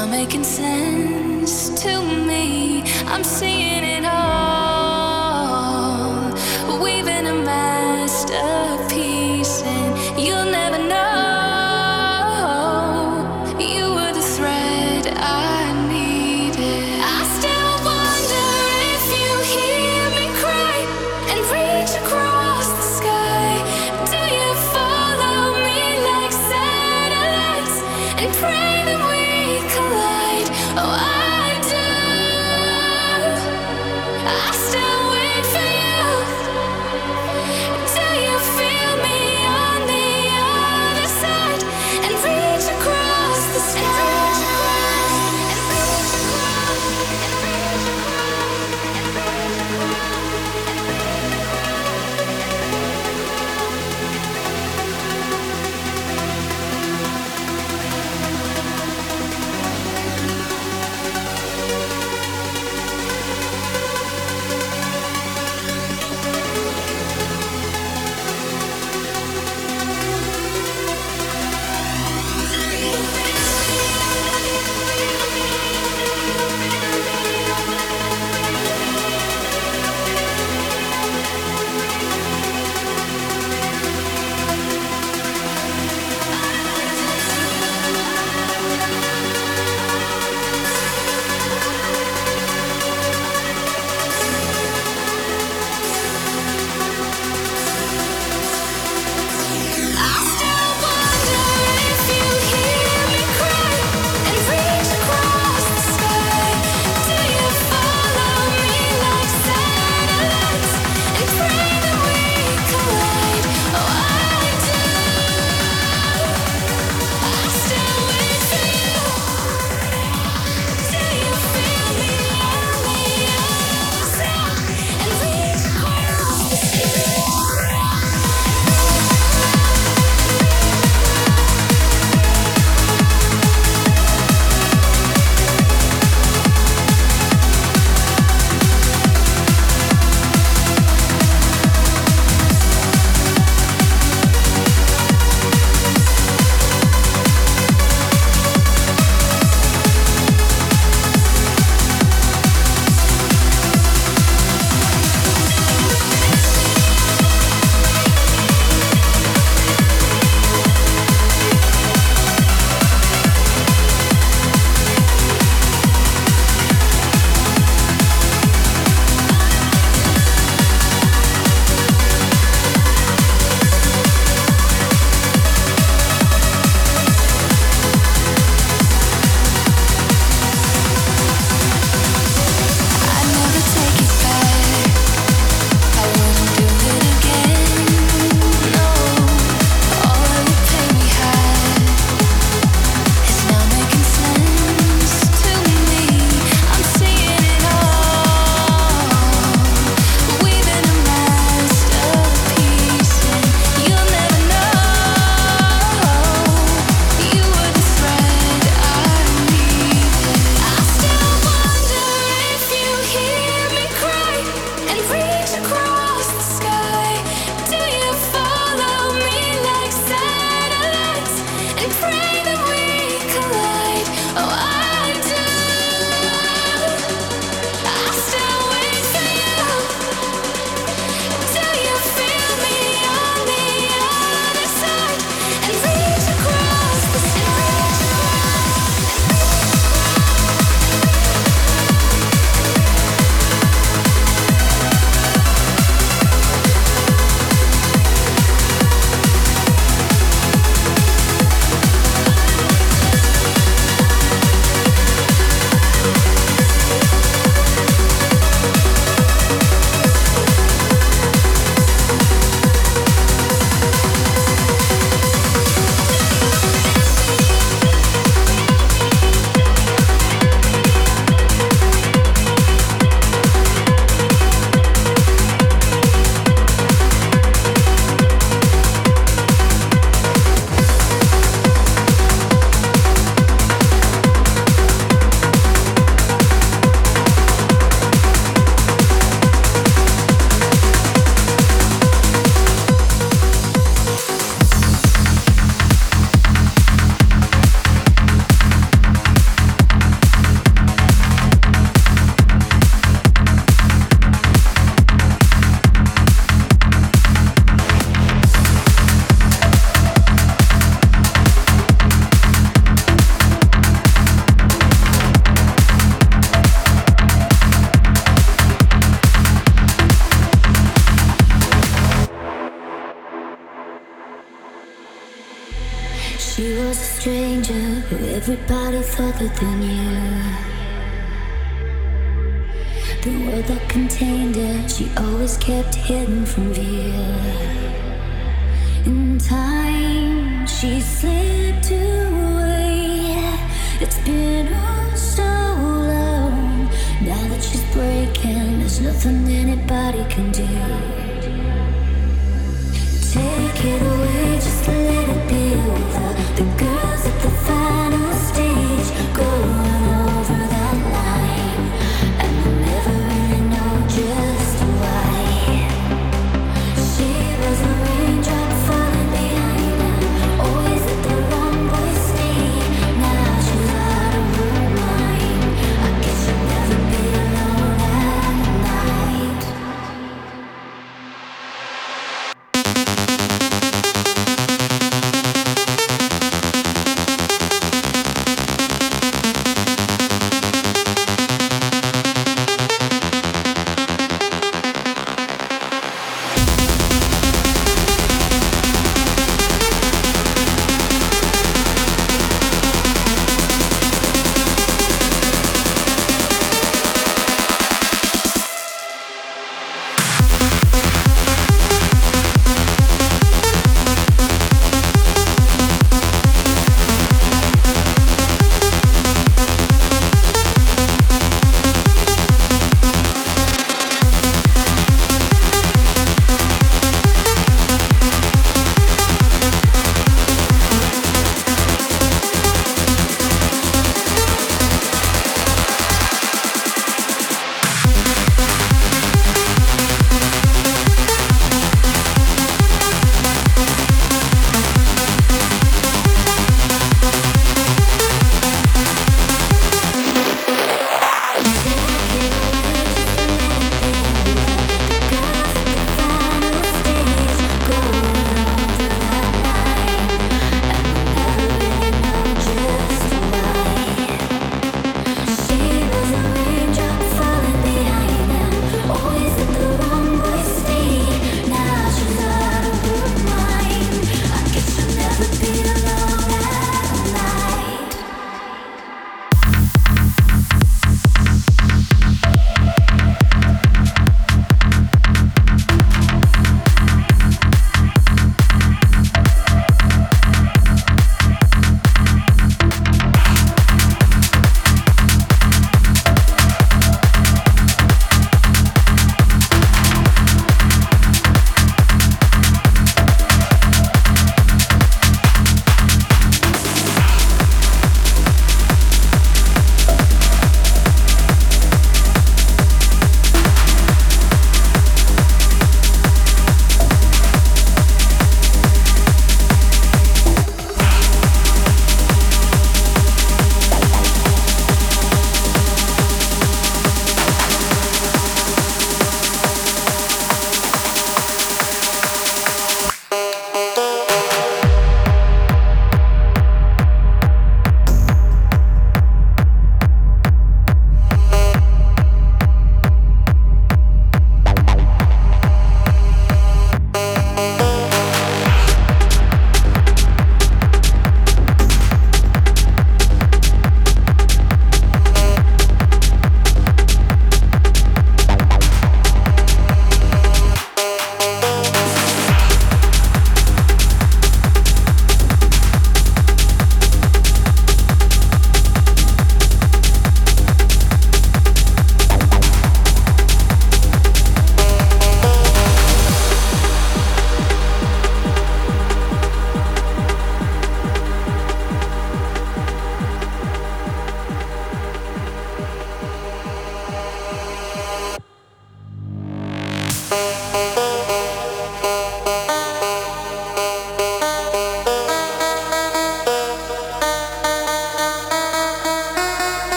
now making sense to me. I'm seeing it all.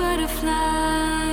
butterfly.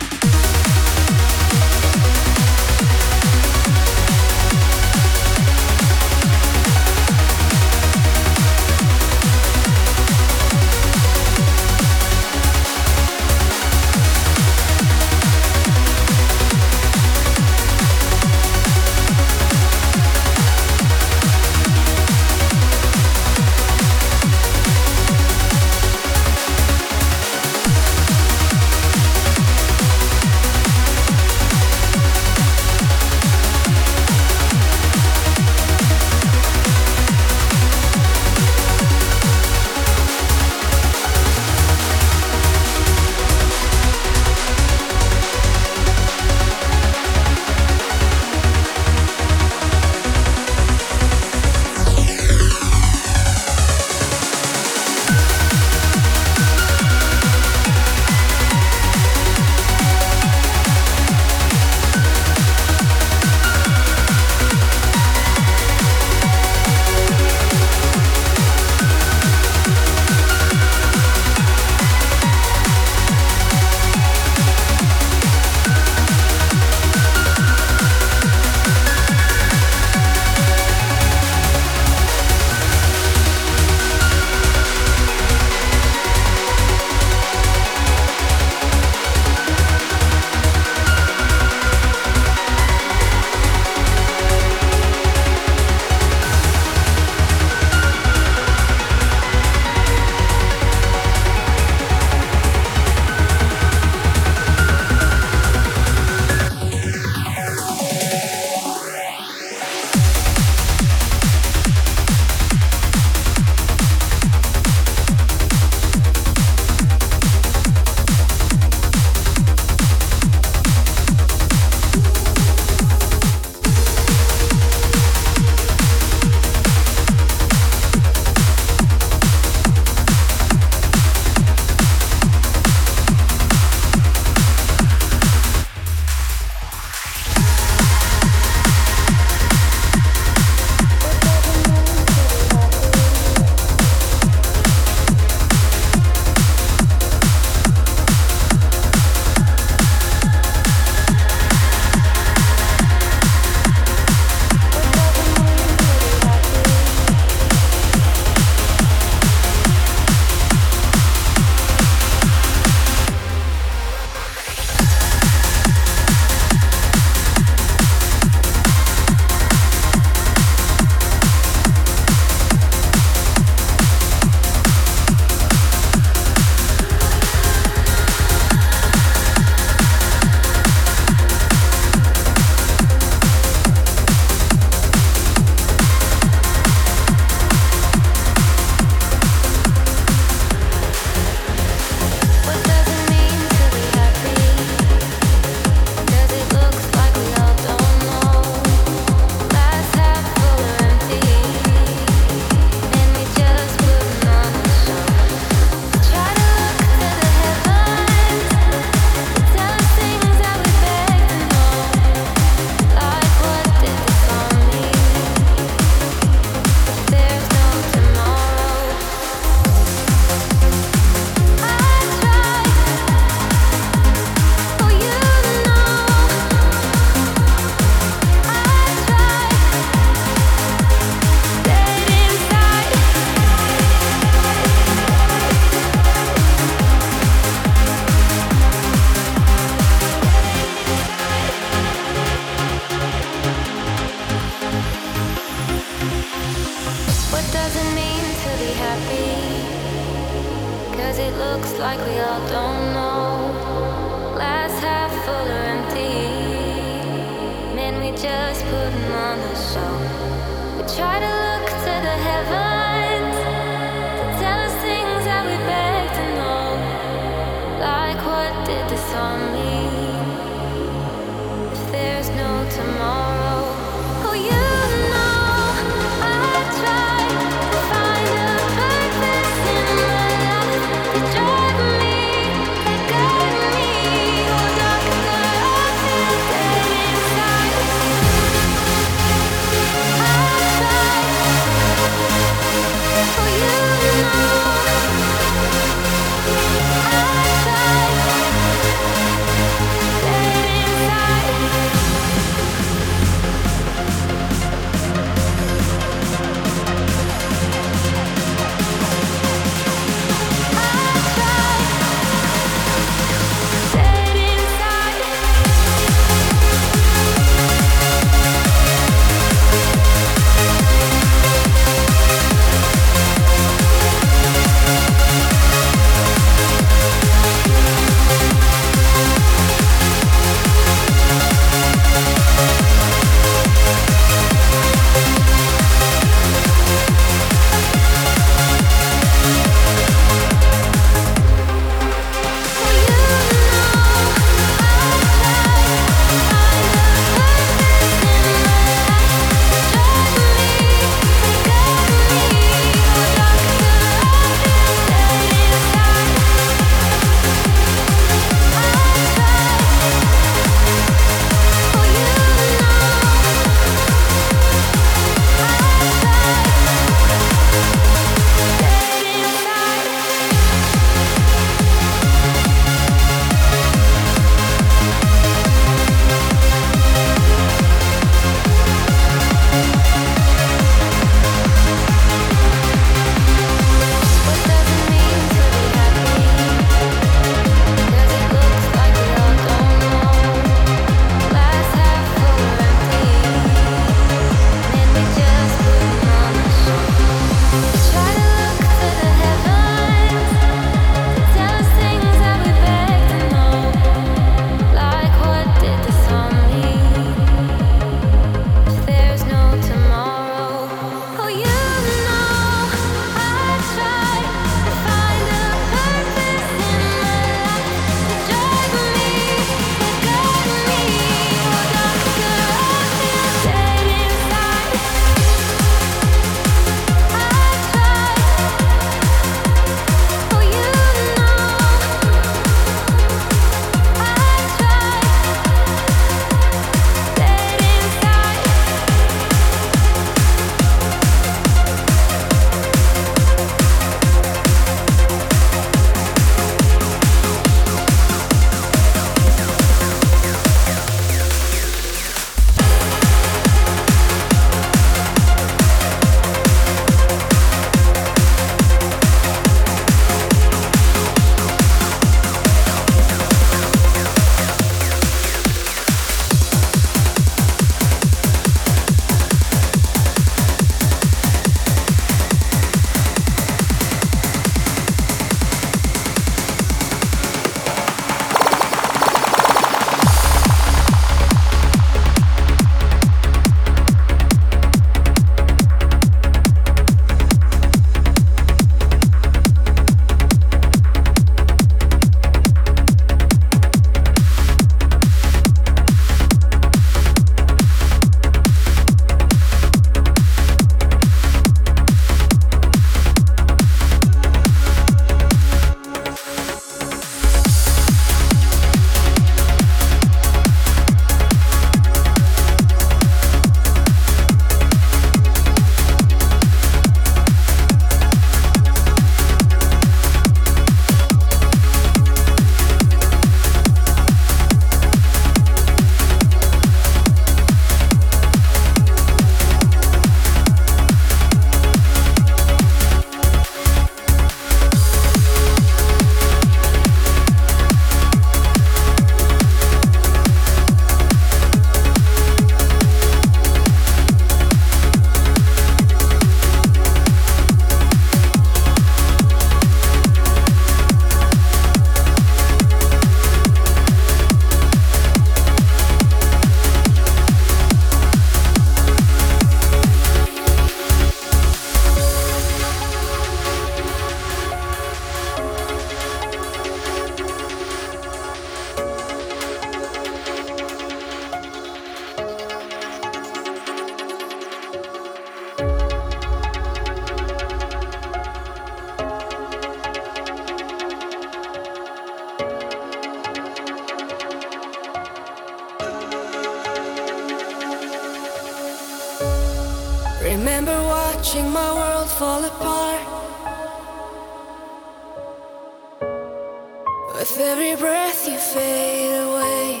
With every breath you fade away.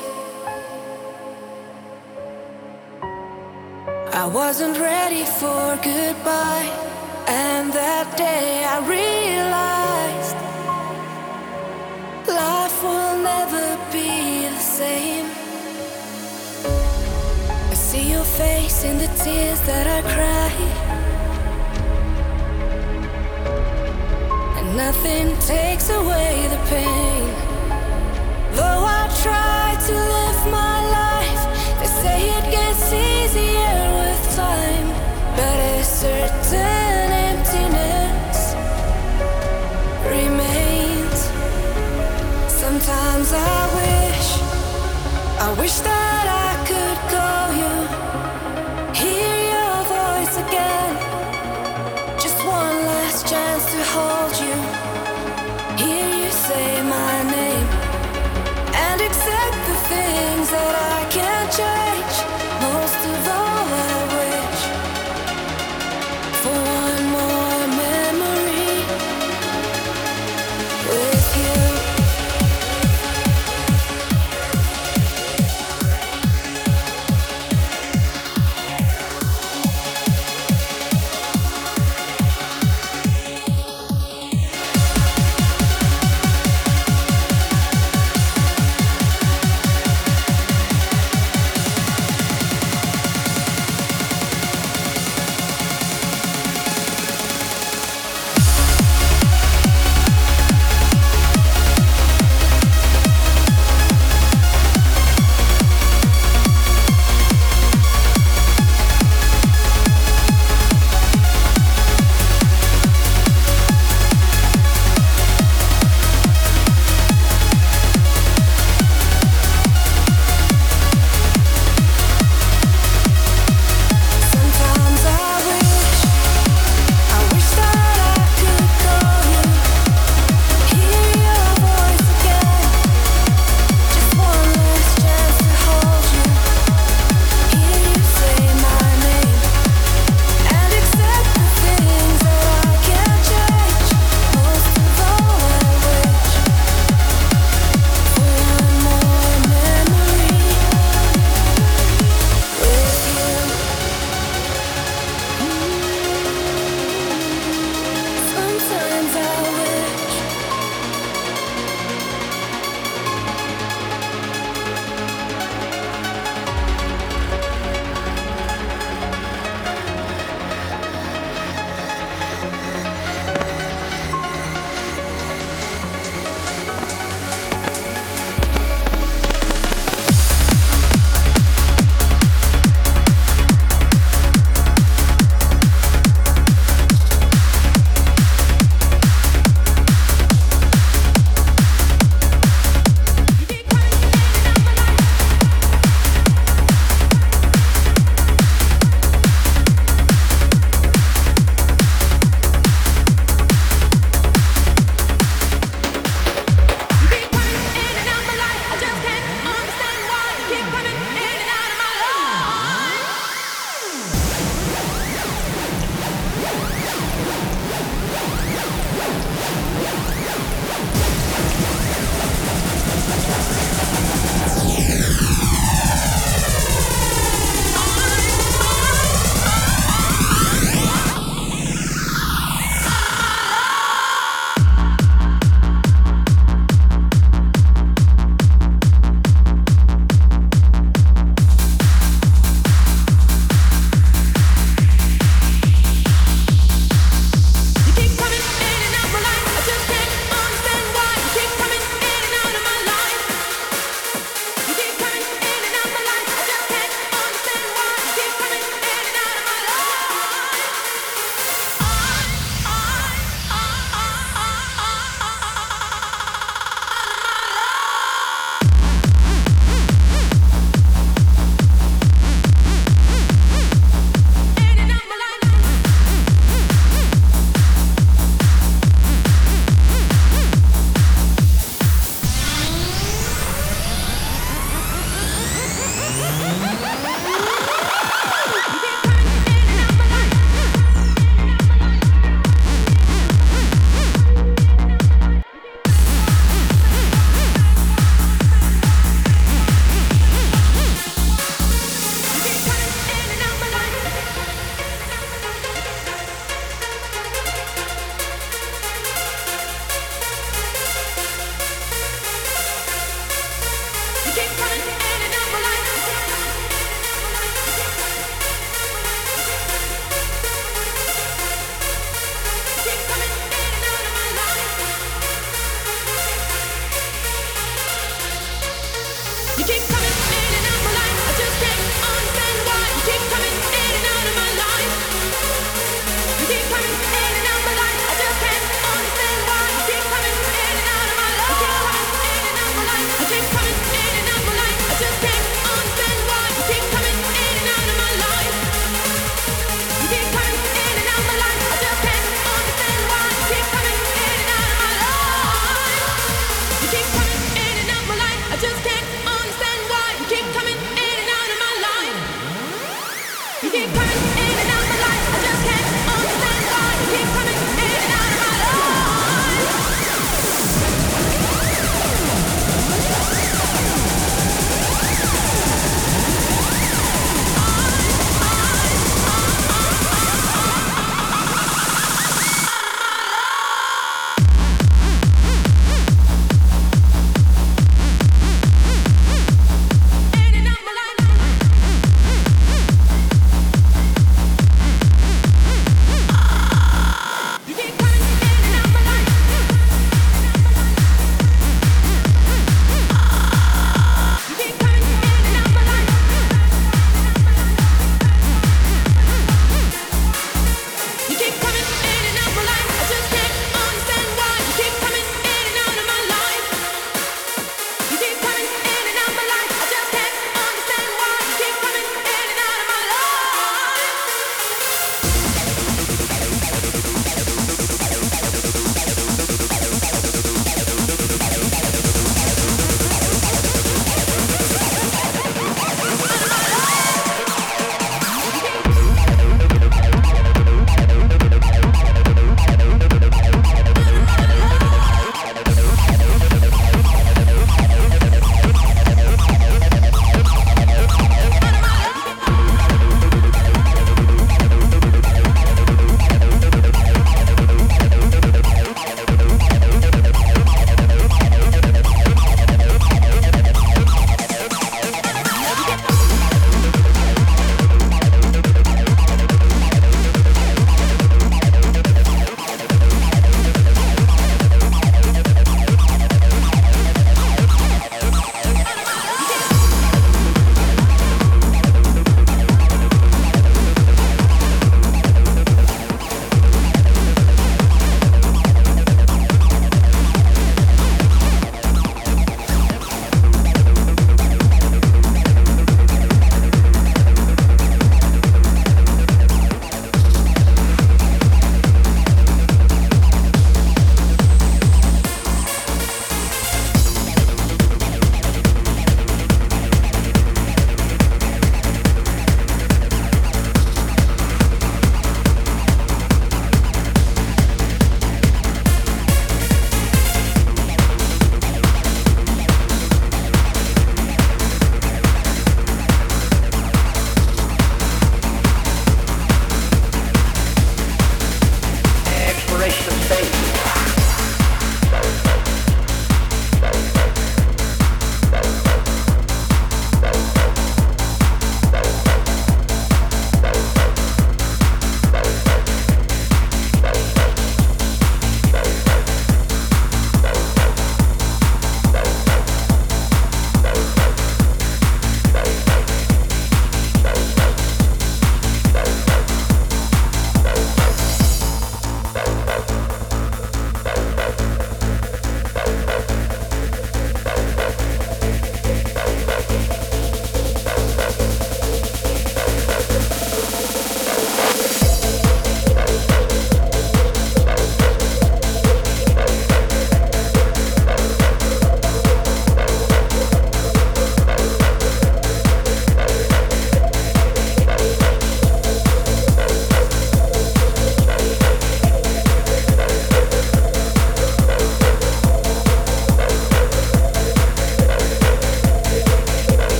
I wasn't ready for goodbye, and that day I realized life will never be the same. I see your face in the tears that I cry. Nothing takes away the pain. Though I try to live my life, they say it gets easier with time. But a certain emptiness remains. Sometimes I wish, I wish that I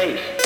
keep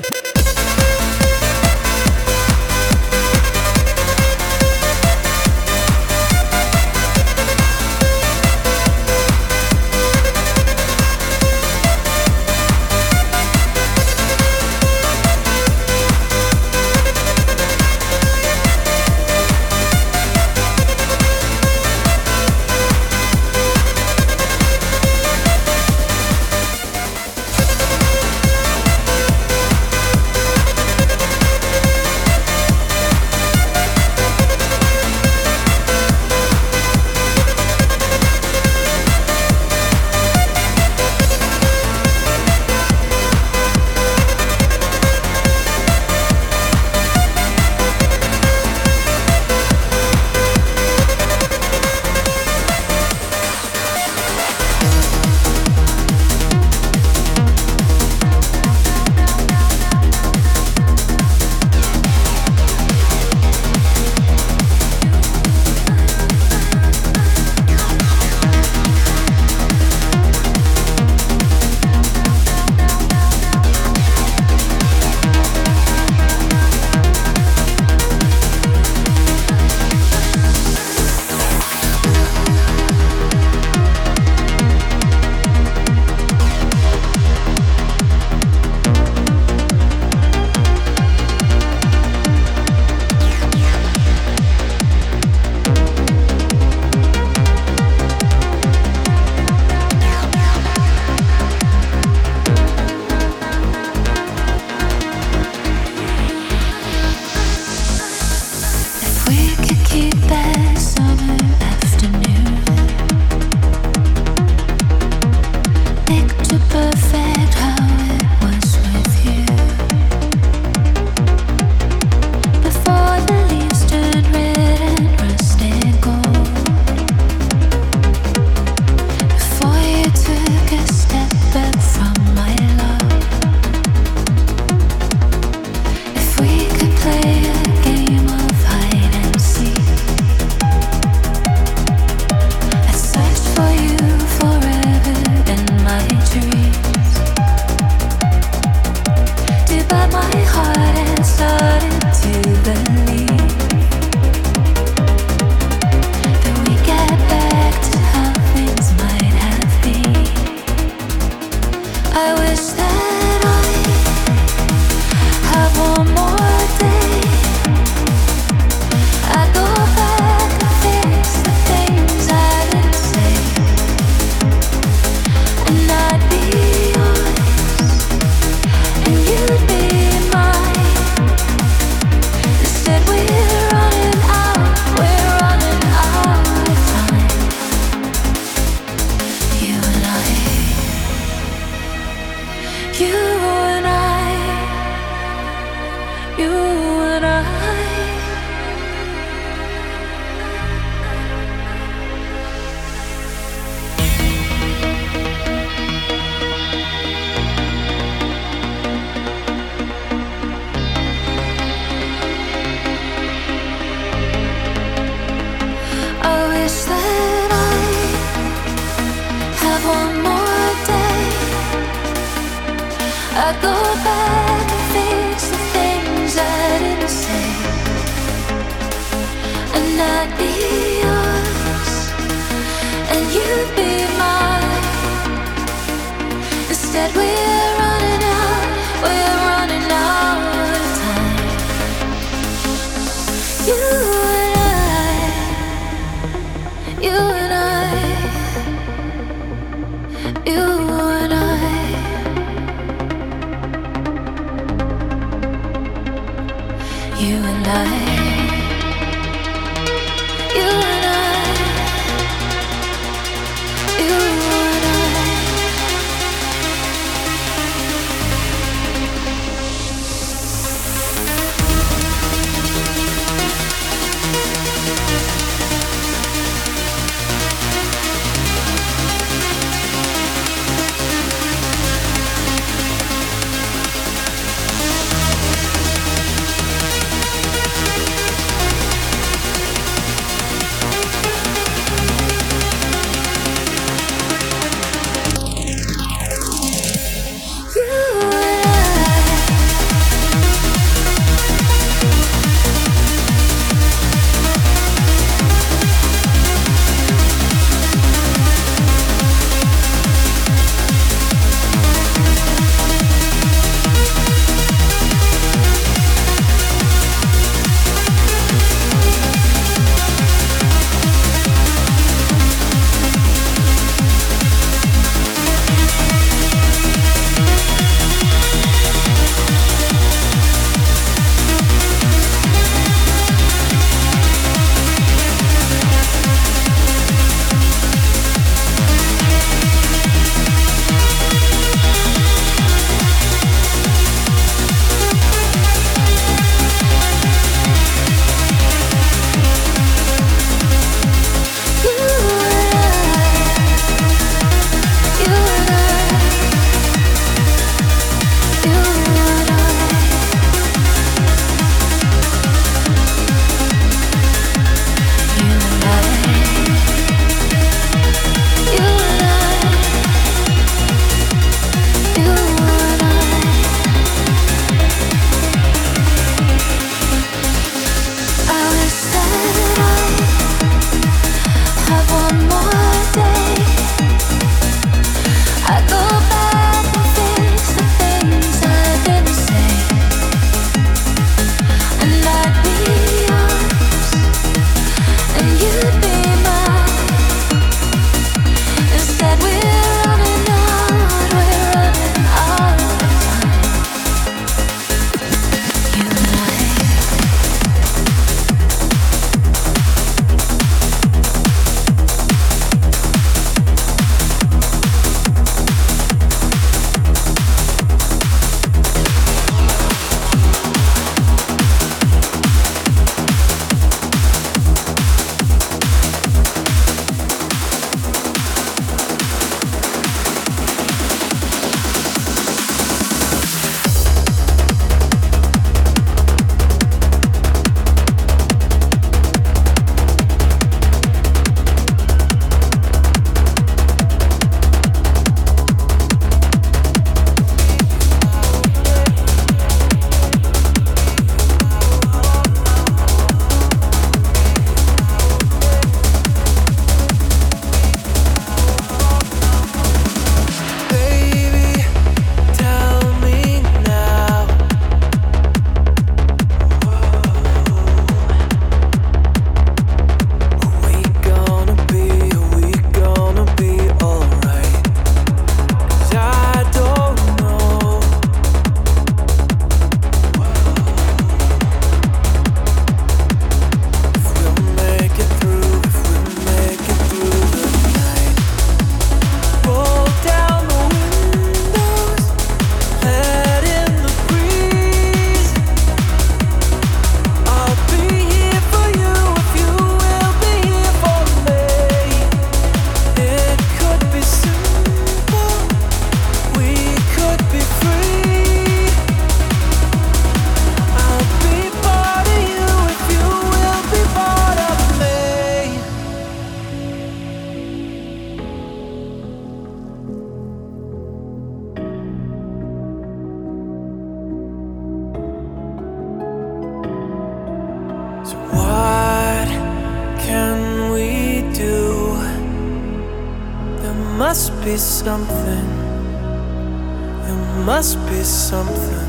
must be something.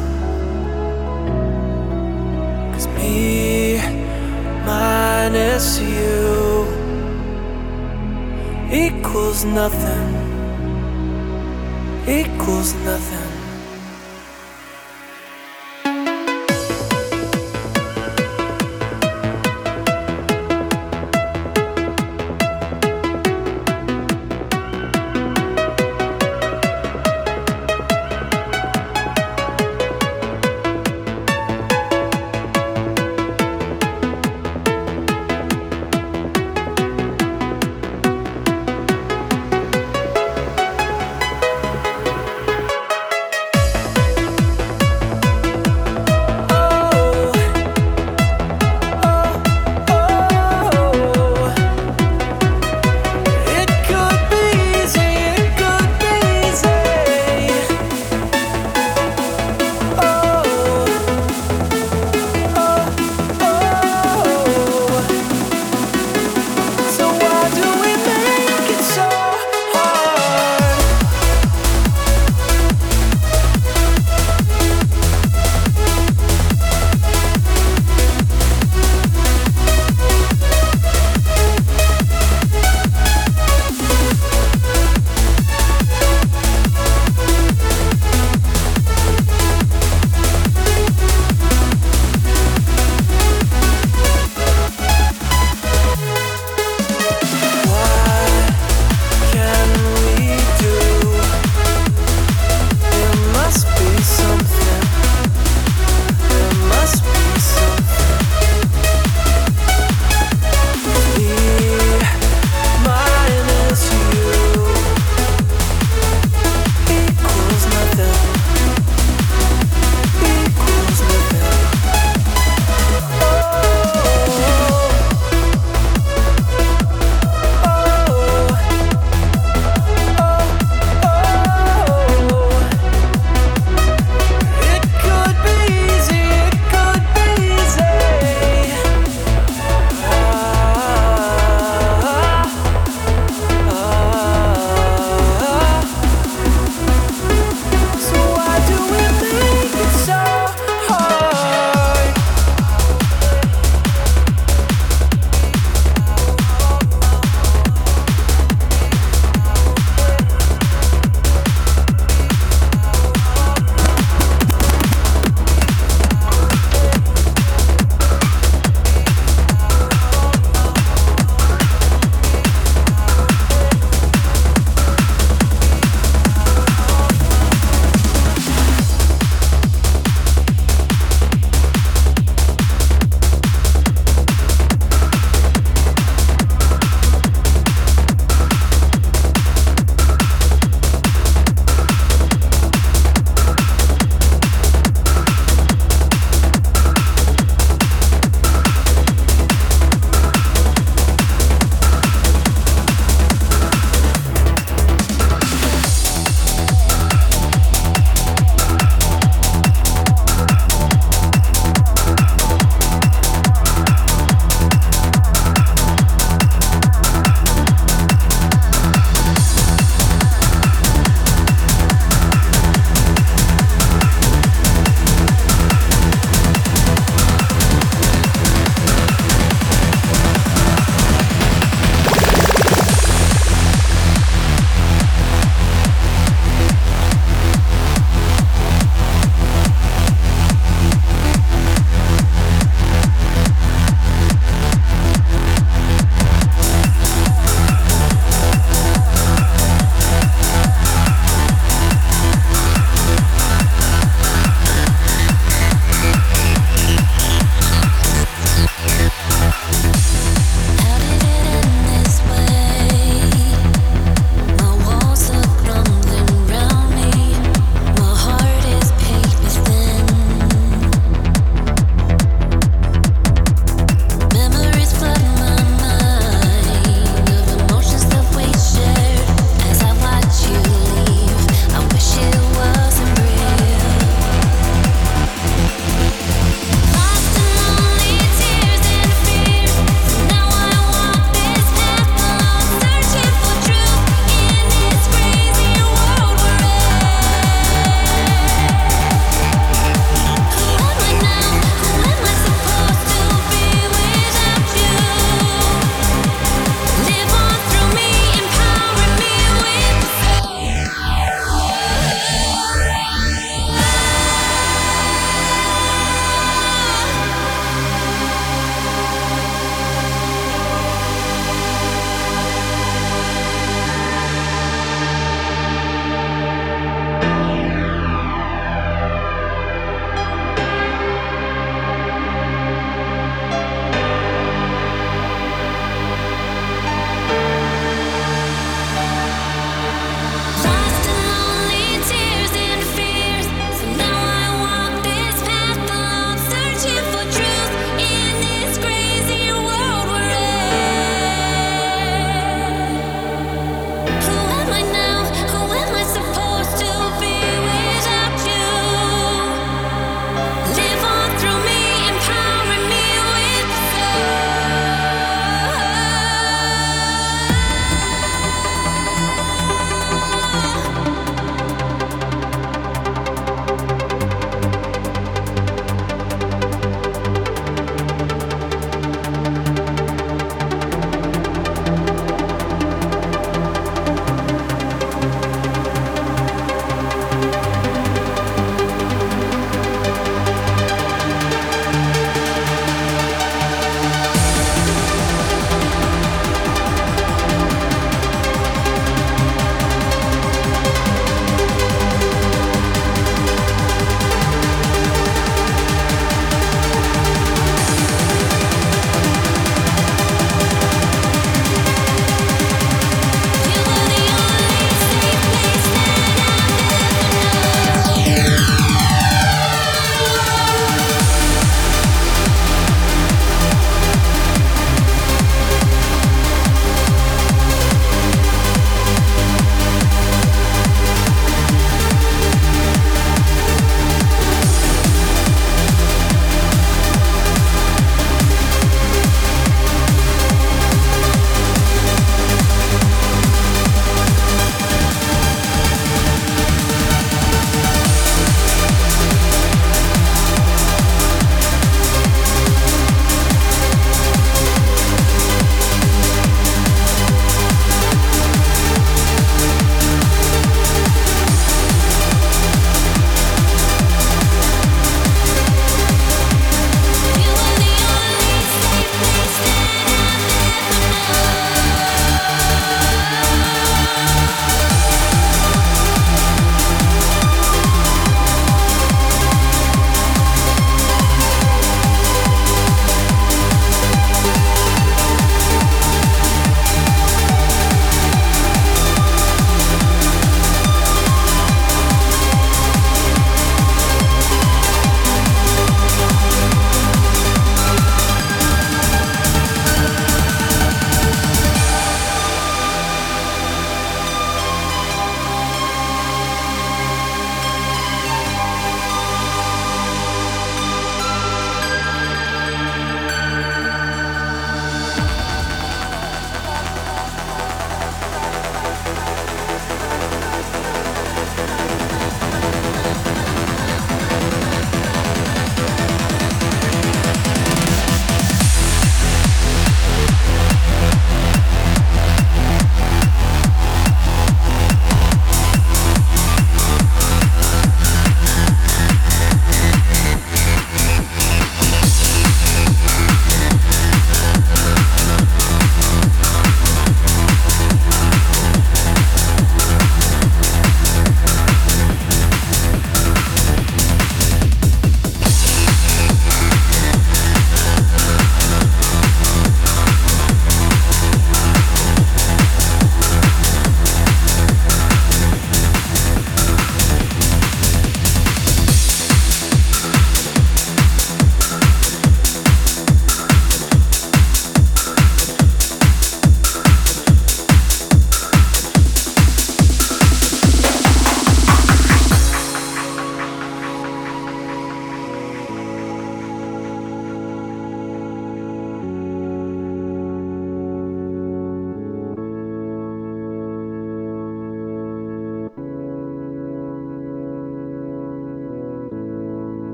Cause me minus you equals nothing. Equals nothing.